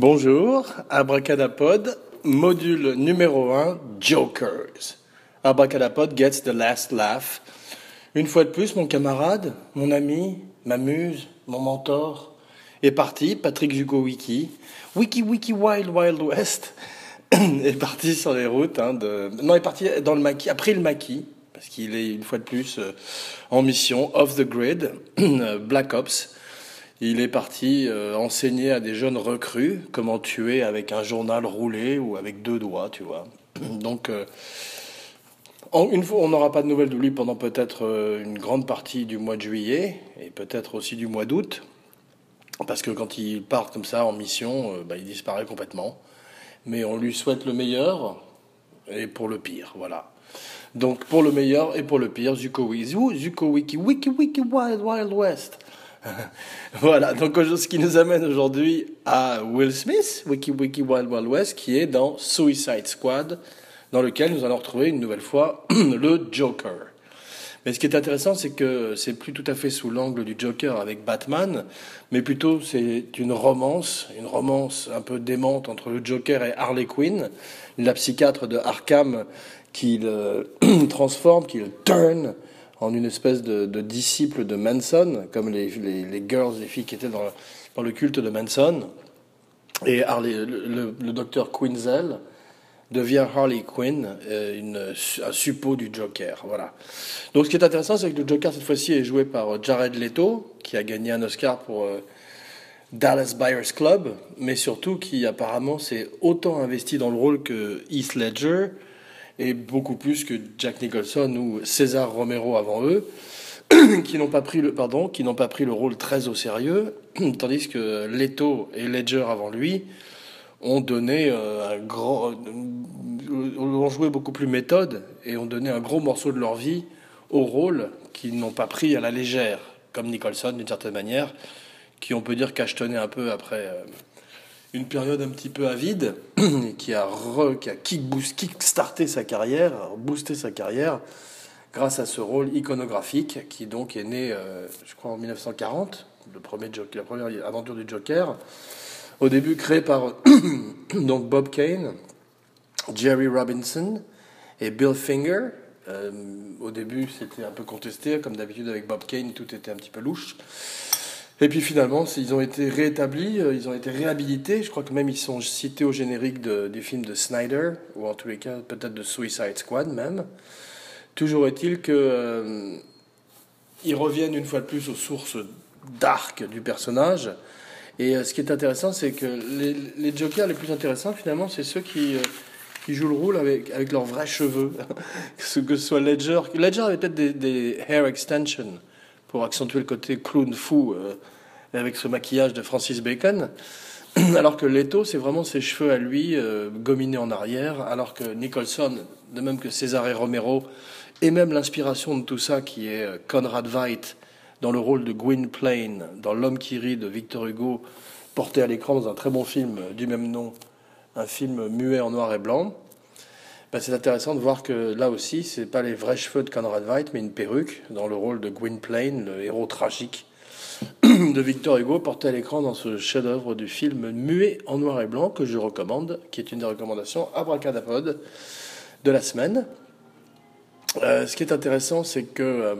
Bonjour, Abracadapod, module numéro 1, Jokers. Abracadapod gets the last laugh. Une fois de plus, mon camarade, mon ami, ma muse, mon mentor, est parti, Patrick Jugo Wiki, Wiki Wiki Wild Wild West, est parti sur les routes hein, de... Non, est parti dans le maquis, après le maquis, parce qu'il est une fois de plus euh, en mission, off the grid, Black Ops. Il est parti euh, enseigner à des jeunes recrues comment tuer avec un journal roulé ou avec deux doigts, tu vois. Donc, euh, une fois, on n'aura pas de nouvelles de lui pendant peut-être euh, une grande partie du mois de juillet et peut-être aussi du mois d'août, parce que quand il part comme ça en mission, bah, il disparaît complètement. Mais on lui souhaite le meilleur et pour le pire, voilà. Donc pour le meilleur et pour le pire, Zuko Wiki, Wiki, Wiki Wiki Wild Wild West. voilà, donc ce qui nous amène aujourd'hui à Will Smith, Wiki Wiki Wild Wild West, qui est dans Suicide Squad, dans lequel nous allons retrouver une nouvelle fois le Joker. Mais ce qui est intéressant, c'est que c'est plus tout à fait sous l'angle du Joker avec Batman, mais plutôt c'est une romance, une romance un peu démente entre le Joker et Harley Quinn, la psychiatre de Arkham qui le transforme, qui le turn en une espèce de, disciple de Manson, comme les, les, girls, les filles qui étaient dans le, dans le culte de Manson. Et Harley, le, le, docteur Quinzel devient Harley Quinn, euh, un suppôt du Joker. Voilà. Donc ce qui est intéressant, c'est que le Joker, cette fois-ci, est joué par Jared Leto, qui a gagné un Oscar pour euh, Dallas Buyers Club, mais surtout qui apparemment s'est autant investi dans le rôle que Heath Ledger, et beaucoup plus que Jack Nicholson ou César Romero avant eux, qui n'ont pas pris le pardon, qui n'ont pas pris le rôle très au sérieux, tandis que Leto et Ledger avant lui ont donné euh, un grand, euh, ont joué beaucoup plus méthode et ont donné un gros morceau de leur vie au rôle qu'ils n'ont pas pris à la légère, comme Nicholson d'une certaine manière, qui on peut dire cachetonné un peu après. Une période un petit peu avide, qui a, re, qui a kick, boost, kick starté sa carrière, boosté sa carrière, grâce à ce rôle iconographique qui donc est né, euh, je crois, en 1940, le premier Joker, la première aventure du Joker, au début créé par donc Bob Kane, Jerry Robinson et Bill Finger. Euh, au début, c'était un peu contesté, comme d'habitude avec Bob Kane, tout était un petit peu louche. Et puis finalement, ils ont été réétablis, euh, ils ont été réhabilités. Je crois que même ils sont cités au générique de, du film de Snyder, ou en tous les cas peut-être de Suicide Squad même. Toujours est-il que euh, reviennent une fois de plus aux sources dark du personnage. Et euh, ce qui est intéressant, c'est que les, les, jokers les plus intéressants, finalement, c'est ceux qui, jouent le rôle avec, leurs vrais cheveux. que ce soit Ledger. Ledger avait peut-être des, des hair extensions pour accentuer le côté clown fou euh, avec ce maquillage de Francis Bacon. Alors que Leto, c'est vraiment ses cheveux à lui, euh, gominés en arrière, alors que Nicholson, de même que Cesare Romero, et même l'inspiration de tout ça, qui est euh, Conrad Veidt, dans le rôle de Gwynplaine, dans L'homme qui rit de Victor Hugo, porté à l'écran dans un très bon film du même nom, un film muet en noir et blanc. Ben, c'est intéressant de voir que là aussi, c'est pas les vrais cheveux de Conrad Veidt, mais une perruque dans le rôle de Gwynplaine, le héros tragique de Victor Hugo, porté à l'écran dans ce chef-d'œuvre du film muet en noir et blanc que je recommande, qui est une des recommandations abracadapod de la semaine. Euh, ce qui est intéressant, c'est que euh,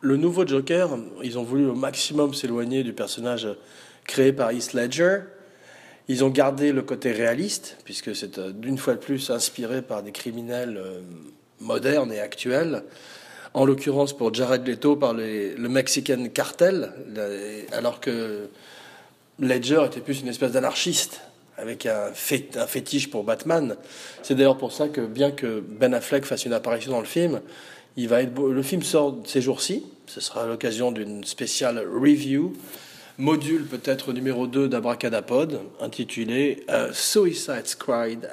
le nouveau Joker, ils ont voulu au maximum s'éloigner du personnage créé par Heath Ledger. Ils ont gardé le côté réaliste, puisque c'est euh, d'une fois de plus inspiré par des criminels euh, modernes et actuels. En l'occurrence, pour Jared Leto, par le Mexican Cartel, alors que Ledger était plus une espèce d'anarchiste, avec un, fétiche pour Batman. C'est d'ailleurs pour ça que, bien que Ben Affleck fasse une apparition dans le film, il va être le film sort ces jours-ci. Ce sera l'occasion d'une spéciale review module peut-être numéro 2 d'Abracadapod, intitulé euh, Suicide Squad.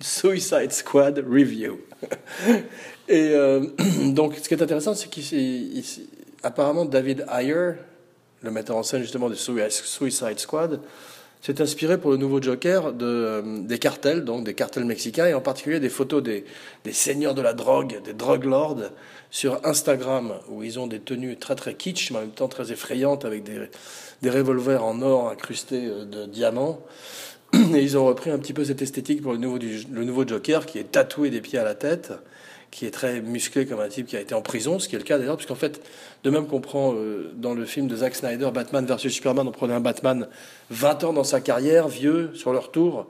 Suicide Squad Review. Et euh, donc, ce qui est intéressant, c'est qu'apparemment David Ayer, le metteur en scène justement de Suicide Squad, s'est inspiré pour le nouveau Joker euh, des cartels, donc des cartels mexicains, et en particulier des photos des, des seigneurs de la drogue, des drug lords, sur Instagram, où ils ont des tenues très très kitsch, mais en même temps très effrayantes, avec des, des revolvers en or incrustés euh, de diamants. Et ils ont repris un petit peu cette esthétique pour le nouveau, le nouveau Joker, qui est tatoué des pieds à la tête, qui est très musclé comme un type qui a été en prison, ce qui est le cas d'ailleurs, puisqu'en fait, de même qu'on prend euh, dans le film de Zack Snyder, Batman vs Superman, on prenait un Batman 20 ans dans sa carrière, vieux, sur leur tour.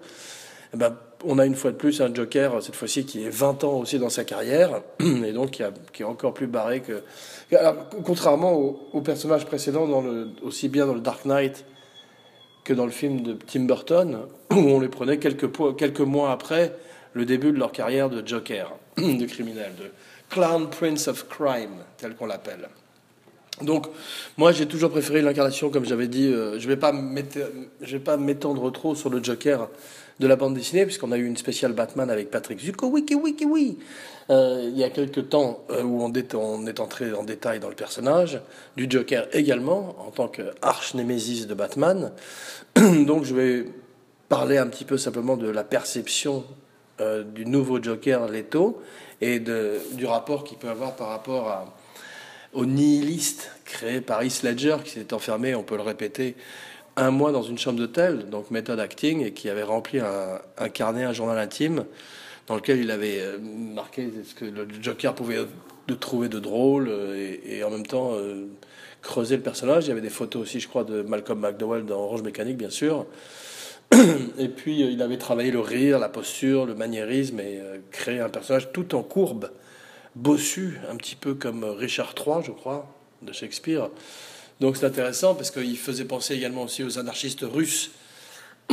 Eh ben, on a une fois de plus un Joker, cette fois-ci, qui est 20 ans aussi dans sa carrière, et donc qui, est encore plus barré que. contrairement au, personnage précédent, aussi bien dans le Dark Knight que dans le film de Tim Burton, où on les prenait quelques mois après le début de leur carrière de Joker, de criminel, de Clown Prince of Crime, tel qu'on l'appelle. Donc, moi, j'ai toujours préféré l'incarnation, comme j'avais dit. Euh, je ne vais pas m'étendre trop sur le Joker de la bande dessinée, puisqu'on a eu une spéciale Batman avec Patrick Zuko, wiki wiki oui, euh, il y a quelques temps euh, où on est, on est, entré en détail dans le personnage, du Joker également, en tant qu'arch-némésis de Batman. Donc, je vais parler un petit peu simplement de la perception euh, du nouveau Joker Leto et du rapport qu'il peut avoir par rapport au nihiliste créé par Heath Ledger qui s'est enfermé, on peut le répéter, un mois dans une chambre d'hôtel, donc méthode acting, et qui avait rempli un, carnet, un journal intime, dans lequel il avait euh, marqué ce que le Joker pouvait de trouver de drôle euh, et, en même temps creuser le personnage. Il y avait des photos aussi, je crois, de Malcolm McDowell dans Orange Mécanique, bien sûr. Et puis, euh, il avait travaillé le rire, la posture, le maniérisme et euh, créé un personnage tout en courbe, bossu, un petit peu comme Richard III, je crois, de Shakespeare. Donc c'est intéressant parce qu'il faisait penser également aussi aux anarchistes russes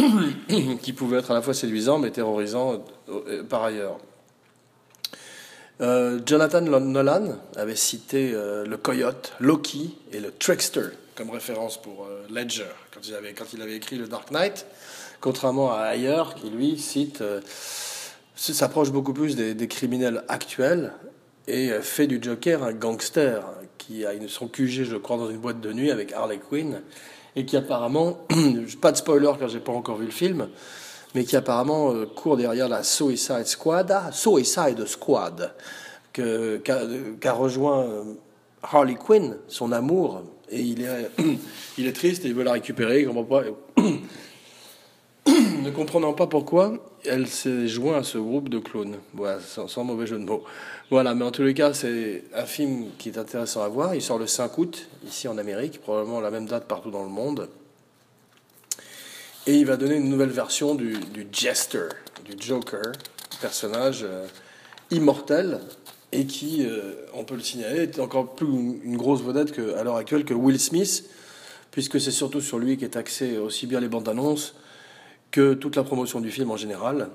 qui pouvaient être à la fois séduisants mais terrorisants euh, par ailleurs. Jonathan Nolan avait cité le coyote, Loki et le trickster comme référence pour Ledger quand il avait écrit le Dark Knight contrairement à ailleurs, qui lui cite, euh, s'approche beaucoup plus des, criminels actuels et euh, fait du Joker un gangster qui a son QG, je crois, dans une boîte de nuit avec Harley Quinn et qui apparemment, pas de spoiler car j'ai pas encore vu le film, mais qui apparemment euh, court derrière la Suicide Squad, ah, Suicide Squad, qu'a rejoint Harley Quinn, son amour, et il est, il est triste et il veut la récupérer, il comprend pas. ne comprenant pas pourquoi, elle s'est joint à ce groupe de clones. Sans, mauvais jeu de mots. Voilà, mais en tous les cas, c'est un film qui est intéressant à voir. Il sort le 5 août, ici en Amérique, probablement la même date partout dans le monde. Et il va donner une nouvelle version du, Jester, du Joker, personnage euh, immortel et qui, euh, on peut le signaler, est encore plus une grosse vedette qu'à l'heure actuelle que Will Smith, puisque c'est surtout sur lui qu'est axé aussi bien les bandes annonces que toute la promotion du film en général,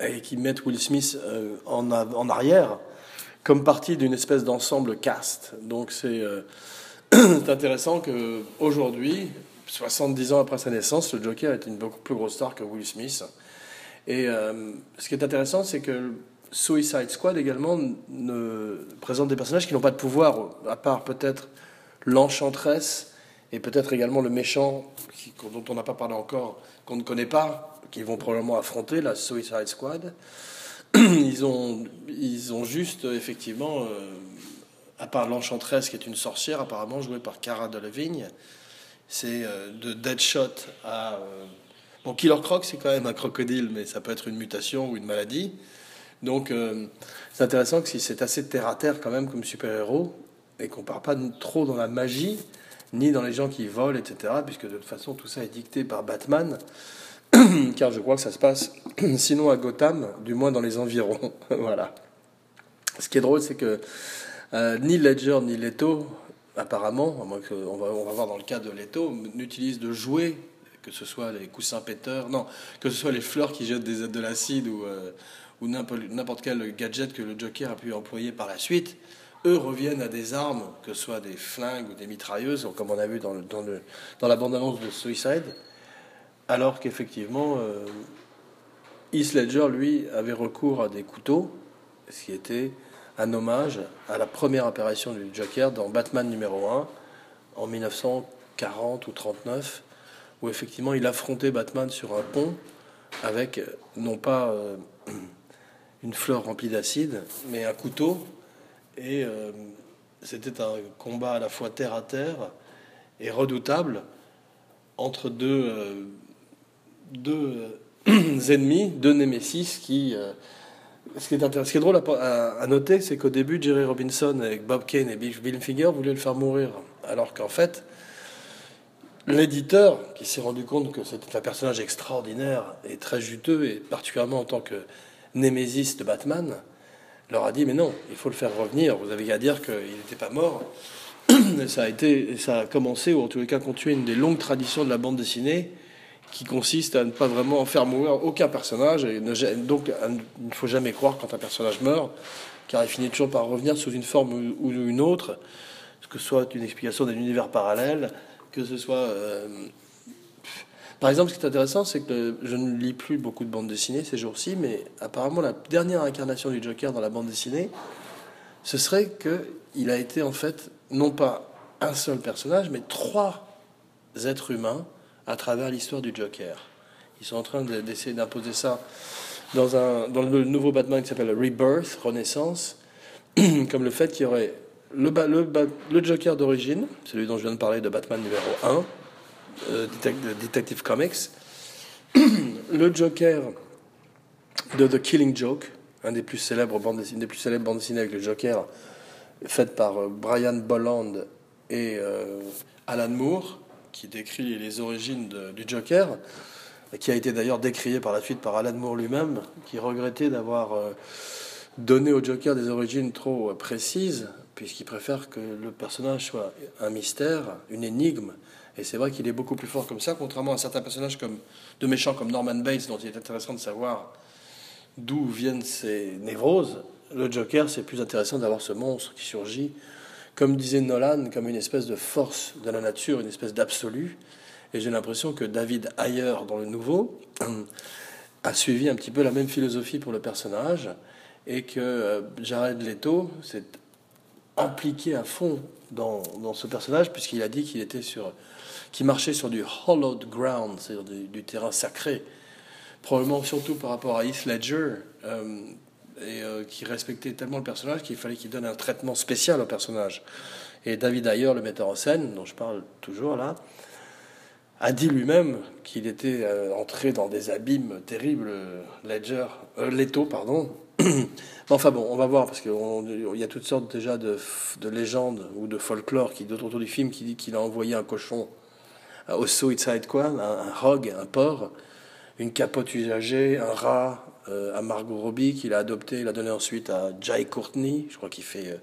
et qui mettent Will Smith euh, en, en, arrière, comme partie d'une espèce d'ensemble cast. Donc c'est euh, intéressant qu'aujourd'hui, 70 ans après sa naissance, le Joker est une beaucoup plus grosse star que Will Smith. Et euh, ce qui est intéressant, c'est que Suicide Squad également ne présente des personnages qui n'ont pas de pouvoir, à part peut-être l'enchantresse et peut-être également le méchant dont on n'a pas parlé encore, qu'on ne connaît pas, qui vont probablement affronter la Suicide Squad. Ils ont, ils ont juste, effectivement, euh, à part l'Enchantresse, qui est une sorcière, apparemment jouée par Cara Delevingne, c'est euh, de Deadshot à. Euh, bon, Killer Croc, c'est quand même un crocodile, mais ça peut être une mutation ou une maladie. Donc, c'est intéressant que si c'est assez terre à terre quand même comme super-héros, et qu'on part pas trop dans la magie, ni dans les gens qui volent, etc., puisque de toute façon tout ça est dicté par Batman, car je crois que ça se passe sinon à Gotham, du moins dans les environs. voilà. Ce qui est drôle, c'est que euh, ni Ledger ni Leto, apparemment, on va, on va voir dans le cas de Leto, n'utilisent de jouets, que ce soit les coussins péteurs, non, que ce soit les fleurs qui jettent des, de l'acide ou, euh, ou n'importe quel gadget que le Joker a pu employer par la suite eux reviennent à des armes, que ce soit des flingues ou des mitrailleuses, comme on a vu dans, le, la bande-annonce de Suicide, alors qu'effectivement, euh, Heath Ledger, lui, avait recours à des couteaux, ce qui était un hommage à la première apparition du Joker dans Batman numéro 1 en 1940 ou 39, où effectivement il affrontait Batman sur un pont avec non pas une fleur remplie d'acide, mais un couteau. Et c'était un combat à la fois terre à terre et redoutable entre deux, deux ennemis, deux némésis qui ce qui est, ce qui est drôle à, noter, c'est qu'au début, Jerry Robinson avec Bob Kane et Bill Finger voulaient le faire mourir. Alors qu'en fait, l'éditeur, qui s'est rendu compte que c'était un personnage extraordinaire et très juteux, et particulièrement en tant que némésis de Batman, leur a dit Mais non, il faut le faire revenir. Vous avez qu'à dire qu'il n'était pas mort. Ça a, été, ça a commencé, ou en tous les cas continué, une des longues traditions de la bande dessinée qui consiste à ne pas vraiment faire mourir aucun personnage. Et donc, il ne faut jamais croire quand un personnage meurt, car il finit toujours par revenir sous une forme ou une autre, que ce soit une explication d'un univers parallèle, que ce soit. Euh, par exemple, ce qui est intéressant, c'est que je ne lis plus beaucoup de bandes dessinées ces jours-ci, mais apparemment, la dernière incarnation du Joker dans la bande dessinée, ce serait qu'il a été en fait non pas un seul personnage, mais trois êtres humains à travers l'histoire du Joker. Ils sont en train d'essayer d'imposer ça dans, un, dans le nouveau Batman qui s'appelle Rebirth, Renaissance, comme le fait qu'il y aurait le, le, le Joker d'origine, celui dont je viens de parler de Batman numéro 1, euh, Detective Comics, le Joker de The Killing Joke, un des plus célèbres bandes dessinées, des plus célèbres bandes dessinées avec le Joker, faite par euh, Brian Bolland et euh, Alan Moore, qui décrit les origines du Joker, qui a été d'ailleurs décrié par la suite par Alan Moore lui-même, qui regrettait d'avoir euh, donné au Joker des origines trop précises, puisqu'il préfère que le personnage soit un mystère, une énigme. Et c'est vrai qu'il est beaucoup plus fort comme ça, contrairement à certains personnages comme, de méchants comme Norman Bates, dont il est intéressant de savoir d'où viennent ces névroses. Le Joker, c'est plus intéressant d'avoir ce monstre qui surgit comme disait Nolan, comme une espèce de force de la nature, une espèce d'absolu. Et j'ai l'impression que David Ayer, dans le nouveau, a suivi un petit peu la même philosophie pour le personnage et que euh, Jared Leto s'est impliqué à fond dans, dans ce personnage puisqu'il a dit qu'il était sur qu'il marchait sur du hollowed ground, c'est-à-dire du, terrain sacré, probablement surtout par rapport à Heath Ledger, euh, et euh, qui respectait tellement le personnage qu'il fallait qu'il donne un traitement spécial au personnage. Et David Ayer, le metteur en scène, dont je parle toujours là, a dit lui-même qu'il était euh, entré dans des abîmes terribles, Ledger, Leto, pardon. enfin bon, on va voir, parce qu'il y a toutes sortes déjà de, de, légendes ou de folklore qui autour du film qui dit qu'il a envoyé un cochon au Suicide quoi, un, un hog, un porc, une capote usagée, un rat, euh, à Margot Robbie, qu'il a adopté, il a donné ensuite à Jai Courtney, je crois qu'il fait euh,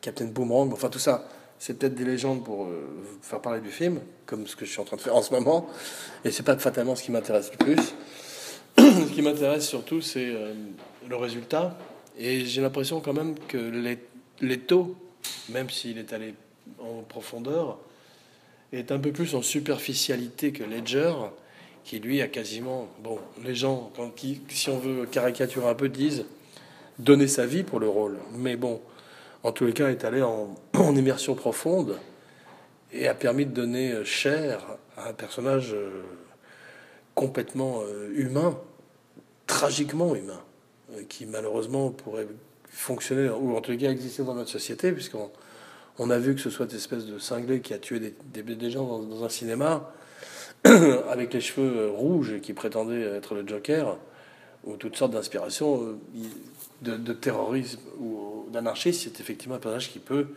Captain Boomerang. Enfin, tout ça, c'est peut-être des légendes pour euh, faire parler du film, comme ce que je suis en train de faire en ce moment. Et c'est pas fatalement ce qui m'intéresse le plus. ce qui m'intéresse surtout, c'est le résultat. Et j'ai l'impression quand même que les taux, même s'il est allé en profondeur, est un peu plus en superficialité que Ledger qui lui a quasiment, bon, les gens, quand, qui, si on veut caricaturer un peu, disent donner sa vie pour le rôle. Mais bon, en tous les cas, est allé en, immersion profonde et a permis de donner chair à un personnage euh, complètement euh, humain, tragiquement humain, euh, qui malheureusement pourrait fonctionner, ou en les cas exister dans notre société, puisqu'on on a vu que ce soit cette espèce de cinglé qui a tué des, des, gens dans, un cinéma, avec les cheveux euh, rouges qui prétendait être le Joker, ou toutes sortes d'inspirations euh, de, terrorisme ou d'anarchisme, c'est effectivement un personnage qui peut,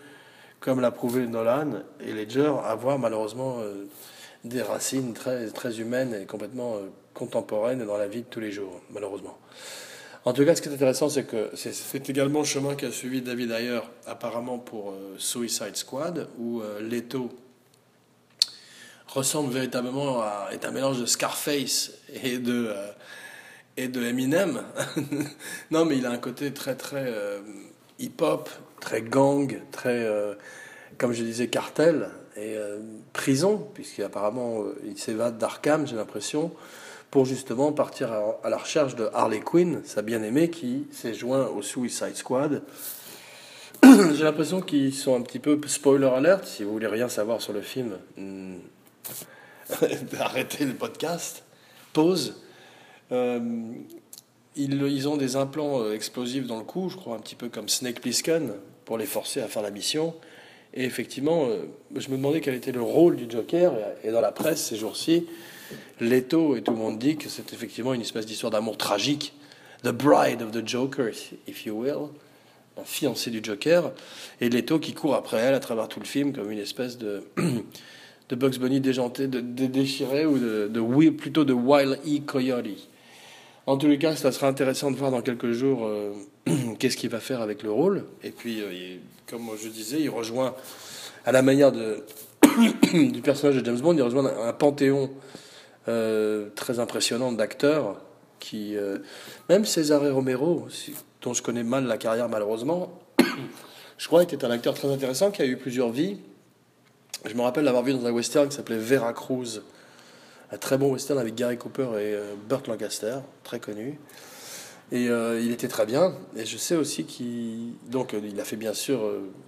comme l'a prouvé Nolan et Ledger, avoir malheureusement euh, des racines très, très humaines et complètement contemporaines dans la vie de tous les jours, malheureusement. En tout cas, ce qui est intéressant, c'est que c'est également le chemin qu'a suivi David Ayer, apparemment pour Suicide Squad, où Leto ressemble véritablement à est un mélange de Scarface et de euh, et de Eminem. non, mais il a un côté très très euh, hip-hop, très gang, très euh, comme je disais cartel et prison, puisqu'apparemment il s'évade d'Arkham, j'ai l'impression, pour justement partir à, la recherche de Harley Quinn, sa bien-aimée, qui s'est joint au Suicide Squad. j'ai l'impression qu'ils sont un petit peu spoiler alert, si vous voulez rien savoir sur le film. Hmm, d'arrêter le podcast. Pause. Euh, ils, ils, ont des implants euh, explosifs dans le cou, je crois, un petit peu comme Snake Plissken, pour les forcer à faire la mission. Et effectivement, euh, je me demandais quel était le rôle du Joker. Et dans la presse, ces jours-ci, Leto et tout le monde dit que c'est effectivement une espèce d'histoire d'amour tragique. The bride of the Joker, if you will. La fiancée du Joker. Et Leto qui court après elle à travers tout le film comme une espèce de, de Bugs Bunny déjanté, déchiré ou de, plutôt de Wild E. Coyote. En tous les cas, ça sera intéressant de voir dans quelques jours euh, qu'est-ce qu'il va faire avec le rôle. Et puis, euh, comme je disais, il rejoint, à la manière du personnage de James Bond, il rejoint un, panthéon euh, très impressionnant d'acteurs qui, même César Romero, dont je connais mal la carrière malheureusement, je crois était un acteur très intéressant qui a eu plusieurs vies. Je me rappelle l'avoir vu dans un western qui s'appelait Vera Cruz un très bon western avec Gary Cooper et euh, Burt Lancaster, très connu. Et euh, il était très bien. Et je sais aussi qu'il donc euh, il a fait bien sûr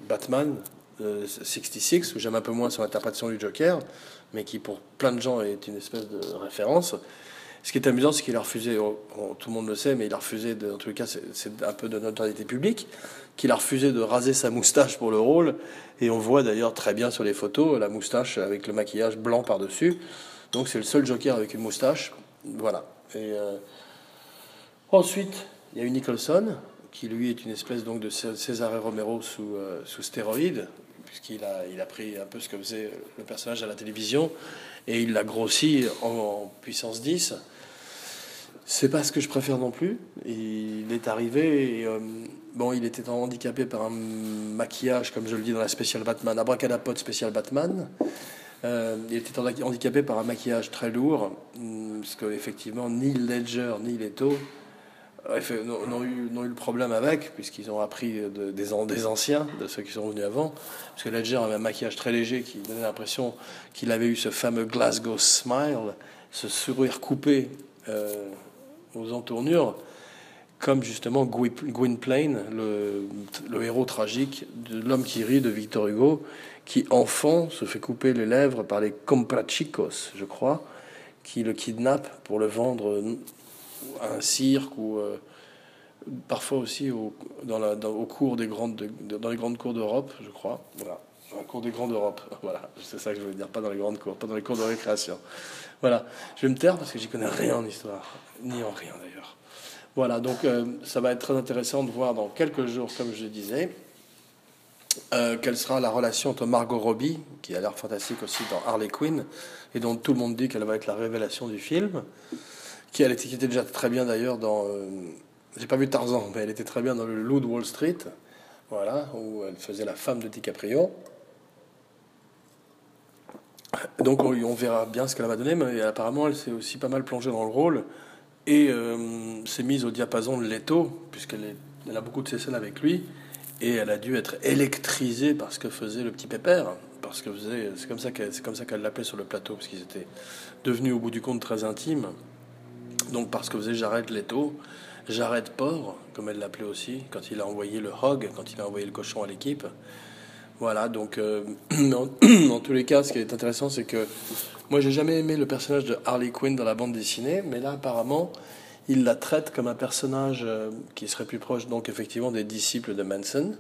Batman 66 où j'aime un peu moins son interprétation du Joker, mais qui pour plein de gens est une espèce de référence. Ce qui est amusant, c'est qu'il a refusé, oh, tout le monde le sait, mais il a refusé, de, en tout cas, c'est un peu de notoriété publique, qu'il a refusé de raser sa moustache pour le rôle. Et on voit d'ailleurs très bien sur les photos la moustache avec le maquillage blanc par-dessus. Donc c'est le seul Joker avec une moustache. Voilà. Et euh, ensuite, il y a eu Nicholson, qui lui est une espèce donc de César Romero sous, euh, sous puisqu'il a, il a pris un peu ce que faisait le personnage à la télévision, et il l'a grossi en, puissance 10. C'est pas ce que je préfère non plus. Il est arrivé et euh, bon, il était handicapé par un maquillage, comme je le dis dans la spéciale Batman, abracadapod spécial Batman. Euh, il était handicapé par un maquillage très lourd, parce qu'effectivement, ni Ledger ni Leto n'ont eu, eu, le problème avec, puisqu'ils ont appris des, anciens, de ceux qui sont venus avant. Parce que Ledger avait un maquillage très léger qui donnait l'impression qu'il avait eu ce fameux Glasgow Smile, ce sourire coupé aux entournures, comme justement Gwynplaine, le, le héros tragique de l'homme qui rit de Victor Hugo, qui, enfant, se fait couper les lèvres par les comprachicos, je crois, qui le kidnappent pour le vendre à un cirque ou euh, parfois aussi au, dans la, au cours des grandes, dans les grandes cours d'Europe, je crois. Voilà, dans le cours des grandes d'Europe. Voilà, c'est ça que je veux dire, pas dans les grandes cours, pas dans les cours de récréation. Voilà, je vais me taire parce que j'y connais rien en histoire, ni en rien d'ailleurs. Voilà, donc euh, ça va être très intéressant de voir dans quelques jours, comme je disais, euh, quelle sera la relation entre Margot Robbie, qui a l'air fantastique aussi dans Harley Quinn, et dont tout le monde dit qu'elle va être la révélation du film, qui, elle était, déjà très bien d'ailleurs dans. Euh, j'ai pas vu Tarzan, mais elle était très bien dans le Loup de Wall Street, voilà, où elle faisait la femme de DiCaprio. Donc on, verra bien ce qu'elle va donner, mais apparemment elle s'est aussi pas mal plongée dans le rôle et euh, s'est mise au diapason de Leto, puisqu'elle a beaucoup de ses scènes avec lui. Et elle a dû être électrisée par ce que faisait le petit pépère, parce que c'est comme ça qu'elle l'appelait sur le plateau, parce qu'ils étaient devenus au bout du compte très intimes. Donc parce que faisait Jared Leto, Jared Porc, comme elle l'appelait aussi, quand il a envoyé le hog, quand il a envoyé le cochon à l'équipe. Voilà, donc euh, dans tous les cas, ce qui est intéressant, c'est que moi j'ai jamais aimé le personnage de Harley Quinn dans la bande dessinée, mais là apparemment il la traite comme un personnage euh, qui serait plus proche, donc effectivement, des disciples de Manson.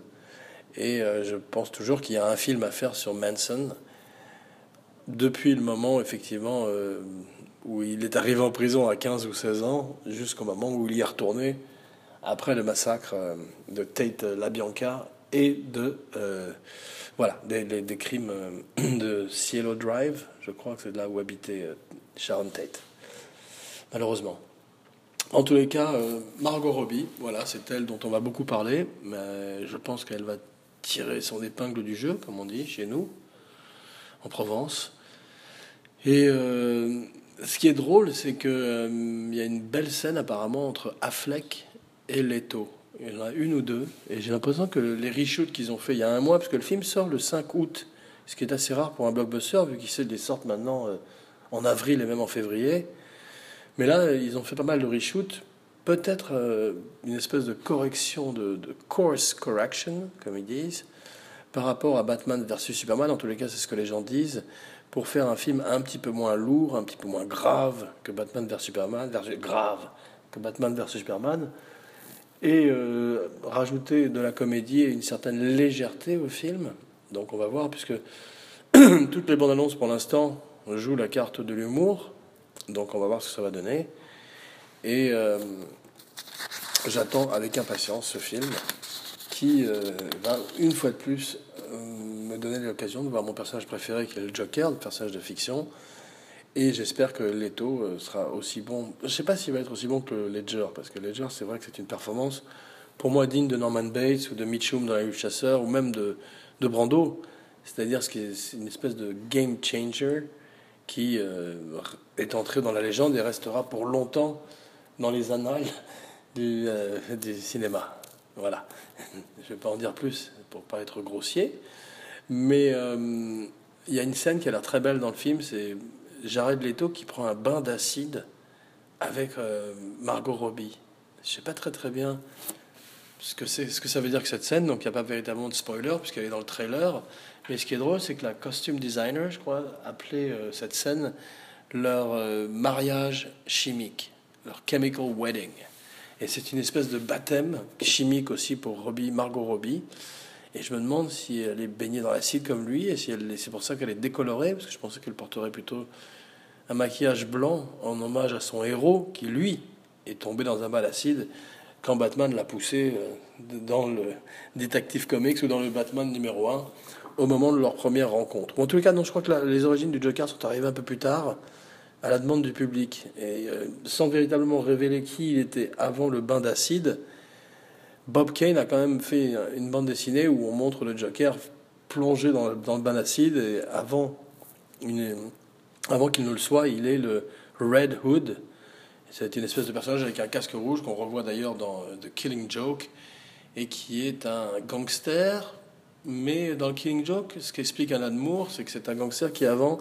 Et euh, je pense toujours qu'il y a un film à faire sur Manson depuis le moment, effectivement, euh, où il est arrivé en prison à 15 ou 16 ans, jusqu'au moment où il y est retourné après le massacre de Tate LaBianca et de voilà des, crimes de Cielo Drive. Je crois que c'est là où habitait Sharon Tate. Malheureusement. En tous les cas, euh, Margot Robbie, voilà, c'est elle dont on va beaucoup parler, mais je pense qu'elle va tirer son épingle du jeu, comme on dit chez nous, en Provence. Et euh, ce qui est drôle, c'est qu'il euh, y a une belle scène apparemment entre Affleck et Leto. Il y en a une ou deux, et j'ai l'impression que les reshoots qu'ils ont fait il y a un mois, parce que le film sort le 5 août, ce qui est assez rare pour un blockbuster, vu qu'ils sortent maintenant en avril et même en février. Mais là, ils ont fait pas mal de reshoot. Peut-être euh, une espèce de correction, de, course correction, comme ils disent, par rapport à Batman versus Superman, en tous les cas c'est ce que les gens disent, pour faire un film un petit peu moins lourd, un petit peu moins grave que Batman versus Superman, versus, grave que Batman versus Superman, et euh, rajouter de la comédie et une certaine légèreté au film. Donc on va voir, puisque toutes les bandes annonces pour l'instant jouent la carte de l'humour, donc on va voir ce que ça va donner. Et euh, j'attends avec impatience ce film qui euh, va une fois de plus me donner l'occasion de voir mon personnage préféré qui est le Joker, le personnage de fiction. Et j'espère que Leto euh, sera aussi bon. Je ne sais pas s'il va être aussi bon que Ledger, parce que Ledger, c'est vrai que c'est une performance pour moi digne de Norman Bates ou de Mitchum dans La Rue Chasseur ou même de, de Brando. C'est-à-dire ce est une espèce de game changer qui euh, est entré dans la légende et restera pour longtemps dans les annales du, euh, du cinéma. Voilà. Je ne vais pas en dire plus pour pas être grossier. Mais il y a une scène qui a l'air très belle dans le film, c'est Jared Leto qui prend un bain d'acide avec euh, Margot Robbie. Je sais pas très très bien ce que c'est, ce que ça veut dire que cette scène. Donc il n'y a pas véritablement de spoiler puisqu'elle est dans le trailer. Mais ce qui est drôle, c'est que la costume designer, je crois, appelait euh, cette scène leur euh, mariage chimique, leur chemical wedding. Et c'est une espèce de baptême chimique aussi pour Robbie, Margot Robbie. Et je me demande si elle est baignée dans l'acide comme lui, et si c'est pour ça qu'elle est décolorée, parce que je pensais qu'elle porterait plutôt un maquillage blanc en hommage à son héros, qui lui est tombé dans un bal d'acide quand Batman l'a poussé euh, dans le Detective Comics ou dans le Batman numéro 1 au moment de leur première rencontre. en tout cas, non, je crois que les origines du Joker sont arrivées un peu plus tard, à la demande du public, et euh, sans véritablement révéler qui il était avant le bain d'acide Bob Kane a quand même fait une bande dessinée où on montre le Joker plongé dans, le bain d'acide et avant, qu'il ne le soit, il est le Red Hood. C'est une espèce de personnage avec un casque rouge qu'on revoit d'ailleurs dans The Killing Joke et qui est un gangster. Mais dans le Killing Joke, ce qu'explique Alan Moore, c'est que c'est un gangster qui avant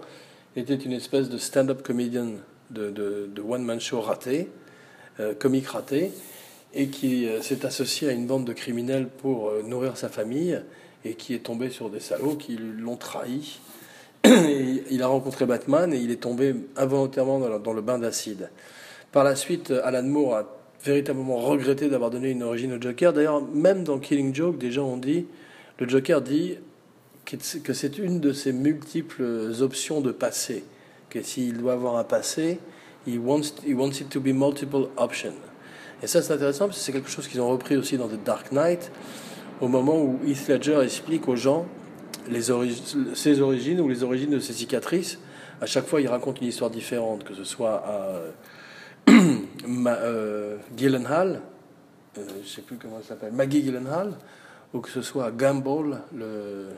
était une espèce de stand-up comedian de, one-man show raté, euh, comique raté et qui euh, s'est associé à une bande de criminels pour euh, nourrir sa famille et qui est tombé sur des salauds qui l'ont trahi. il a rencontré Batman et il est tombé involontairement dans le bain d'acide. Par la suite, Alan Moore a véritablement regretté d'avoir donné une origine au Joker. D'ailleurs, même dans Killing Joke, gens ont dit, le Joker dit que c'est une de ses multiples options de passé, que s'il doit avoir un passé, he wants, he wants it to be multiple options. Et ça, c'est intéressant parce que c'est quelque chose qu'ils ont repris aussi dans The Dark Knight, au moment où Heath Ledger explique aux gens les ses origines ou les origines de ses cicatrices. À chaque fois, il raconte une histoire différente, que ce soit à euh, Gyllenhaal, euh, je sais plus comment ça s'appelle, Maggie Gyllenhaal, ou que ce soit à Gamble, le,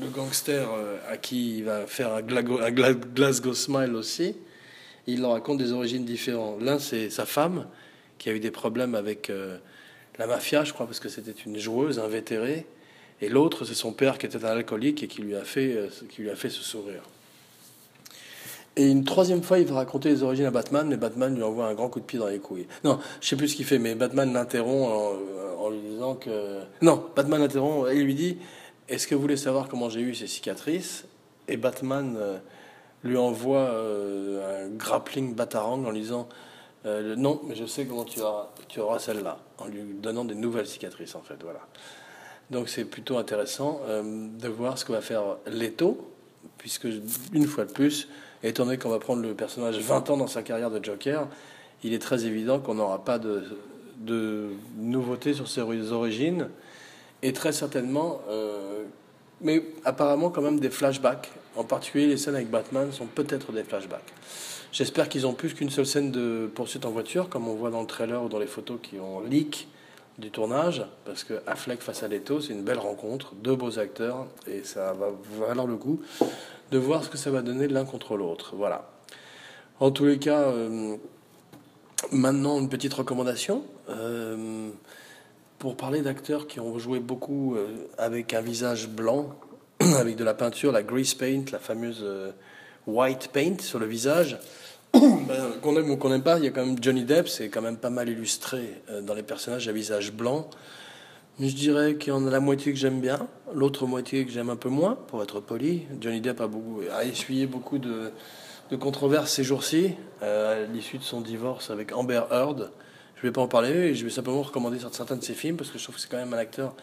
le gangster euh, à qui il va faire un Glasgow Smile aussi. Il leur raconte des origines différentes. L'un, c'est sa femme, qui a eu des problèmes avec euh, la mafia, je crois, parce que c'était une joueuse invétérée. Et l'autre, c'est son père qui était un alcoolique et qui lui a fait, euh, qui lui a fait ce sourire. Et une troisième fois, il va raconter les origines à Batman, mais Batman lui envoie un grand coup de pied dans les couilles. Non, je sais plus ce qu'il fait, mais Batman l'interrompt en, lui disant que... Non, Batman l'interrompt et lui dit, est-ce que vous voulez savoir comment j'ai eu ces cicatrices? Et Batman euh, lui envoie un grappling batarang en lui disant, euh, non, mais je sais comment tu auras, celle-là, en lui donnant des nouvelles cicatrices, en fait. Voilà. Donc c'est plutôt intéressant euh, de voir ce que va faire Leto, puisque, une fois de plus, étant donné qu'on va prendre le personnage 20 ans dans sa carrière de Joker, il est très évident qu'on n'aura pas de, de nouveautés sur ses origines, et très certainement, euh, mais apparemment quand même des flashbacks, en particulier les scènes avec Batman sont peut-être des flashbacks. J'espère qu'ils ont plus qu'une seule scène de poursuite en voiture, comme on voit dans le trailer ou dans les photos qui ont leak du tournage, parce que Affleck face à Leto, c'est une belle rencontre, deux beaux acteurs, et ça va valoir le coup de voir ce que ça va donner l'un contre l'autre. Voilà. En tous les cas, euh, maintenant une petite recommandation. Euh, pour parler d'acteurs qui ont joué beaucoup euh, avec un visage blanc, avec de la peinture, la grease paint, la fameuse white paint sur le visage. Ben, qu'on aime ou qu'on n'aime pas, il y a quand même Johnny Depp, c'est quand même pas mal illustré euh, dans les personnages à visage blanc. Je dirais qu'il y en a la moitié que j'aime bien, l'autre moitié que j'aime un peu moins, pour être poli. Johnny Depp a, essuyé beaucoup de, de controverses ces jours-ci, euh, à l'issue de son divorce avec Amber Heard. Je ne vais pas en parler, je vais simplement recommander certains de ses films, parce que je trouve que c'est quand même un acteur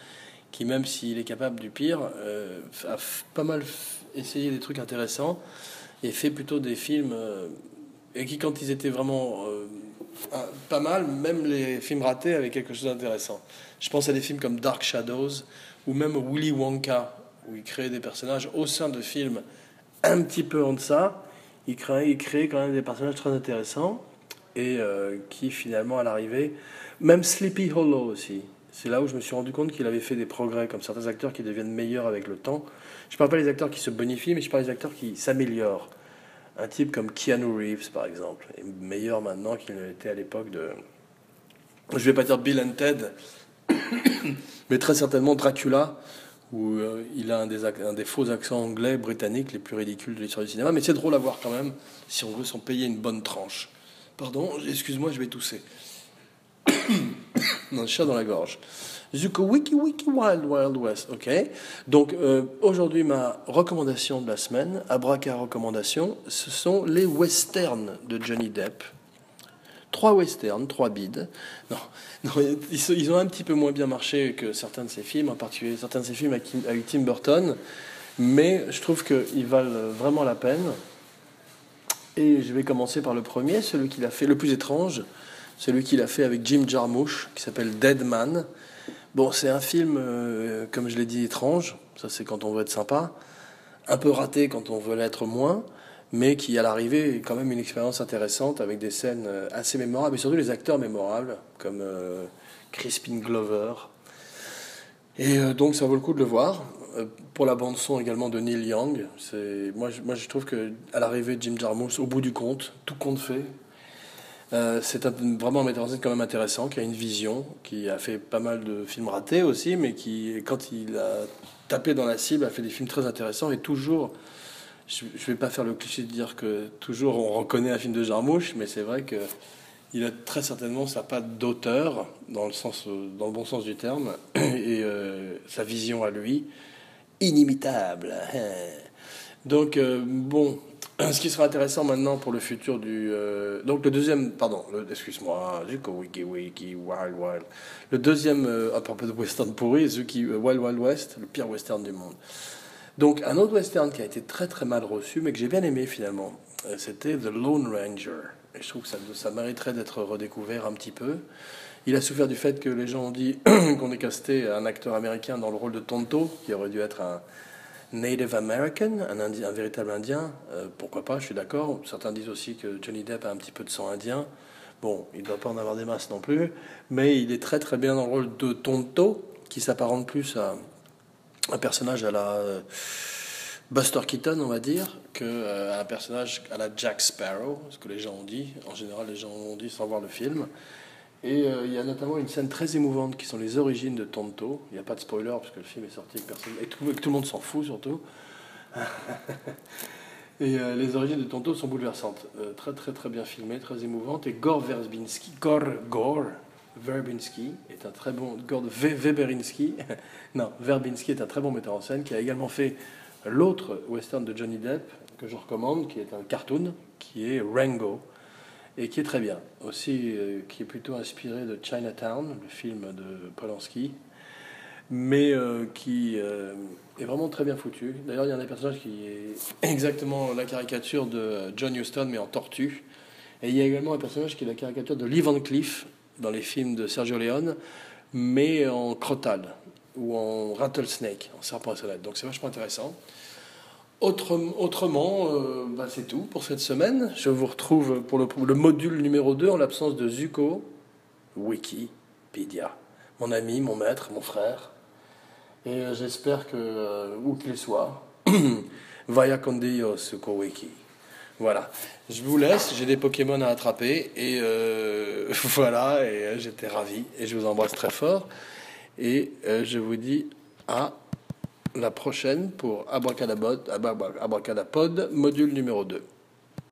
qui, même s'il est capable du pire, euh, a pas mal essayé des trucs intéressants, et fait plutôt des films, euh, et qui, quand ils étaient vraiment pas mal, même les films ratés avaient quelque chose d'intéressant. Je pense à des films comme Dark Shadows ou même Willy Wonka, où il crée des personnages au sein de films un petit peu en deçà. Il crée, il crée quand même des personnages très intéressants et euh, qui finalement à l'arrivée, même Sleepy Hollow aussi. C'est là où je me suis rendu compte qu'il avait fait des progrès, comme certains acteurs qui deviennent meilleurs avec le temps. Je ne parle pas des acteurs qui se bonifient, mais je parle des acteurs qui s'améliorent. Un type comme Keanu Reeves, par exemple, est meilleur maintenant qu'il ne l'était à l'époque de. Je vais pas dire Bill and Ted, mais très certainement Dracula, où euh, il a un des, un des, faux accents anglais britanniques les plus ridicules de l'histoire du cinéma. Mais c'est drôle à voir quand même, si on veut s'en payer une bonne tranche. Pardon, excuse-moi, je vais tousser. un chat dans la gorge. Zuko Wiki Wiki Wild Wild West, ok. Donc euh, aujourd'hui ma recommandation de la semaine, Abraka recommandation, ce sont les westerns de Johnny Depp. Trois westerns, trois bides. Non, non ils, ont un petit peu moins bien marché que certains de ces films, en particulier certains de ces films avec Tim Burton, mais je trouve qu'ils valent vraiment la peine. Et je vais commencer par le premier, celui qu'il a fait le plus étrange, celui qu'il a fait avec Jim Jarmusch, qui s'appelle Dead Man. Bon, c'est un film, euh, comme je l'ai dit, étrange. Ça, c'est quand on veut être sympa. Un peu raté quand on veut l'être moins. Mais qui, à l'arrivée, est quand même une expérience intéressante avec des scènes euh, assez mémorables et surtout les acteurs mémorables, comme euh, Crispin Glover. Et donc, ça vaut le coup de le voir. pour la bande-son également de Neil Young. Moi, moi, je trouve que à l'arrivée de Jim Jarmusch, au bout du compte, tout compte fait, euh, c'est vraiment un metteur en scène quand même intéressant, qui a une vision, qui a fait pas mal de films ratés aussi, mais qui, quand il a tapé dans la cible, a fait des films très intéressants et toujours. Je ne vais pas faire le cliché de dire que toujours on reconnaît un film de Jarmouche, mais c'est vrai que il a très certainement sa patte d'auteur dans le sens, dans le bon sens du terme, et euh, sa vision à lui inimitable. Donc euh, bon, ce qui sera intéressant maintenant pour le futur du. Euh, donc le deuxième, pardon, excuse-moi, Wiki Wiki, Wild Wild. Le deuxième, euh, à propos de western pourri, Zuki, euh, Wild Wild West, le pire western du monde. Donc un autre western qui a été très très mal reçu, mais que j'ai bien aimé finalement, c'était The Lone Ranger. Et je trouve que ça, ça mériterait d'être redécouvert un petit peu. Il a souffert du fait que les gens ont dit qu'on ait casté un acteur américain dans le rôle de Tonto, qui aurait dû être un Native American, un, véritable Indien, euh, pourquoi pas, je suis d'accord. Certains disent aussi que Johnny Depp a un petit peu de sang indien. Bon, il ne doit pas en avoir des masses non plus, mais il est très très bien dans le rôle de Tonto, qui s'apparente plus à un personnage à la euh, Buster Keaton, on va dire, qu'à euh, un personnage à la Jack Sparrow, ce que les gens ont dit. En général, les gens ont dit sans voir le film. Et euh, il y a notamment une scène très émouvante qui sont les origines de Tonto. Il n'y a pas de spoiler parce que le film est sorti personne et tout, tout le monde s'en fout surtout. et euh, les origines de Tonto sont bouleversantes, euh, très très très bien filmées, très émouvantes. Et Gore Verbinski, Gore, Gore Verbinski est un très bon Gore Weberinski, non Verbinski est un très bon metteur en scène qui a également fait l'autre western de Johnny Depp que je recommande, qui est un cartoon, qui est Rango et qui est très bien. Aussi, euh, qui est plutôt inspiré de Chinatown, le film de Polanski, mais euh, qui euh, est vraiment très bien foutu. D'ailleurs, il y a un des personnages qui est exactement la caricature de John Huston, mais en tortue. Et il y a également un personnage qui est la caricature de Lee Van Cleef dans les films de Sergio Leone, mais en crotal ou en rattlesnake, en serpent à sonnette. Donc c'est vachement intéressant autrement, euh, bah, c'est tout pour cette semaine. Je vous retrouve pour le, module numéro 2 en l'absence de Zuko, Wikipédia. Mon ami, mon maître, mon frère. Et euh, j'espère que, euh, où qu'il soit, vaya con Dios, Zuko Wiki. Voilà. Je vous laisse, j'ai des Pokémon à attraper. Et voilà, et j'étais ravi. Et je vous embrasse très fort. Et je vous dis à la prochaine pour Abracadapod, Abracadapod module numéro 2.